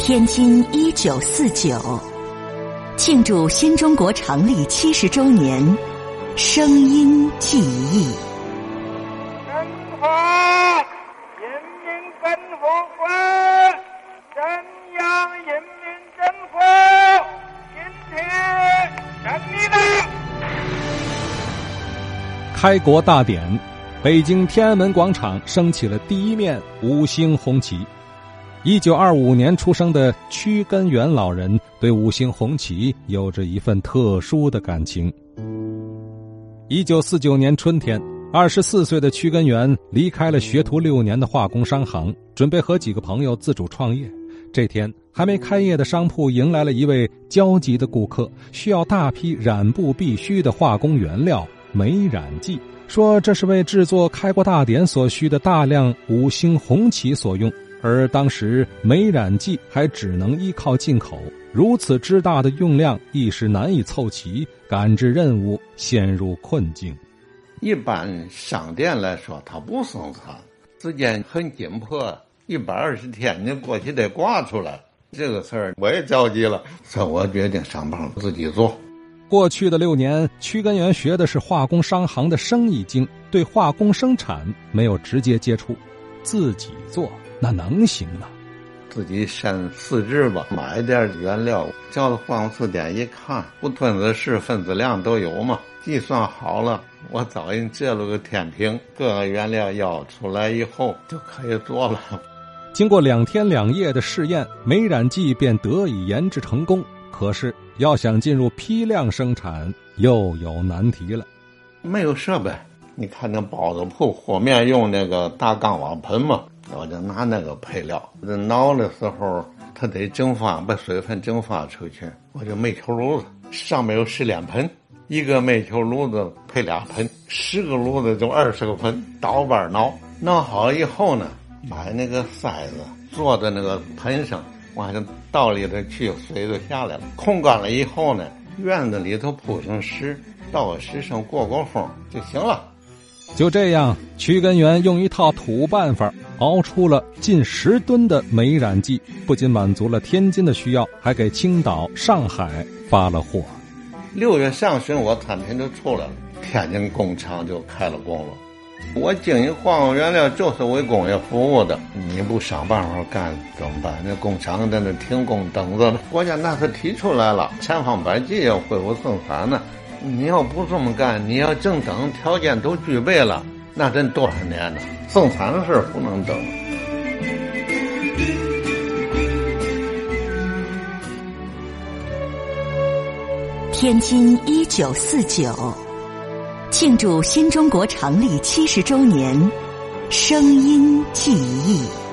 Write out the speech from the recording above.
天津一九四九，庆祝新中国成立七十周年，声音记忆。中华人民共和国中央人民政府今天胜利了。开国大典，北京天安门广场升起了第一面五星红旗。一九二五年出生的屈根元老人对五星红旗有着一份特殊的感情。一九四九年春天，二十四岁的屈根元离开了学徒六年的化工商行，准备和几个朋友自主创业。这天，还没开业的商铺迎来了一位焦急的顾客，需要大批染布必需的化工原料美染剂，说这是为制作开国大典所需的大量五星红旗所用。而当时美染剂还只能依靠进口，如此之大的用量一时难以凑齐，赶制任务陷入困境。一般商店来说，它不生产，时间很紧迫，一百二十天你过去得挂出来。这个事儿我也着急了，所以我决定上班自己做。过去的六年，屈根源学的是化工商行的生意经，对化工生产没有直接接触，自己做。那能行吗？自己先试制吧，买点原料，照着化工词典一看，不分子式、分子量都有嘛。计算好了，我找人借了个天平，各个原料要出来以后就可以做了。经过两天两夜的试验，美染剂便得以研制成功。可是要想进入批量生产，又有难题了。没有设备，你看那包子铺和面用那个大钢瓦盆嘛。我就拿那个配料，这熬的时候，它得蒸发，把水分蒸发出去。我就煤球炉子，上面有十脸盆，一个煤球炉子配俩盆，十个炉子就二十个盆，倒班熬。弄好了以后呢，把那个塞子坐在那个盆上，往下倒里头去，水就下来了。控干了以后呢，院子里头铺上石，到石上过过风就行了。就这样，屈根源用一套土办法。熬出了近十吨的美染剂，不仅满足了天津的需要，还给青岛、上海发了货。六月上旬，我产品就出来了，天津工厂就开了工了。我经营化工原料就是为工业服务的，你不想办法干怎么办？那工厂在那停工等着呢。国家那是提出来了，千方百计要恢复生产呢。你要不这么干，你要正等条件都具备了。那真多少年了，送餐的事不能等。天津一九四九，庆祝新中国成立七十周年，声音记忆。